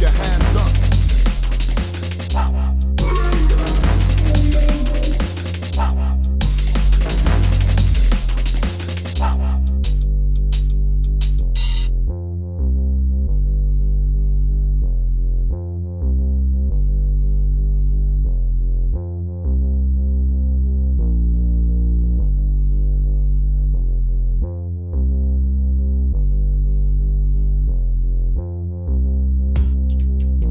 your hands up.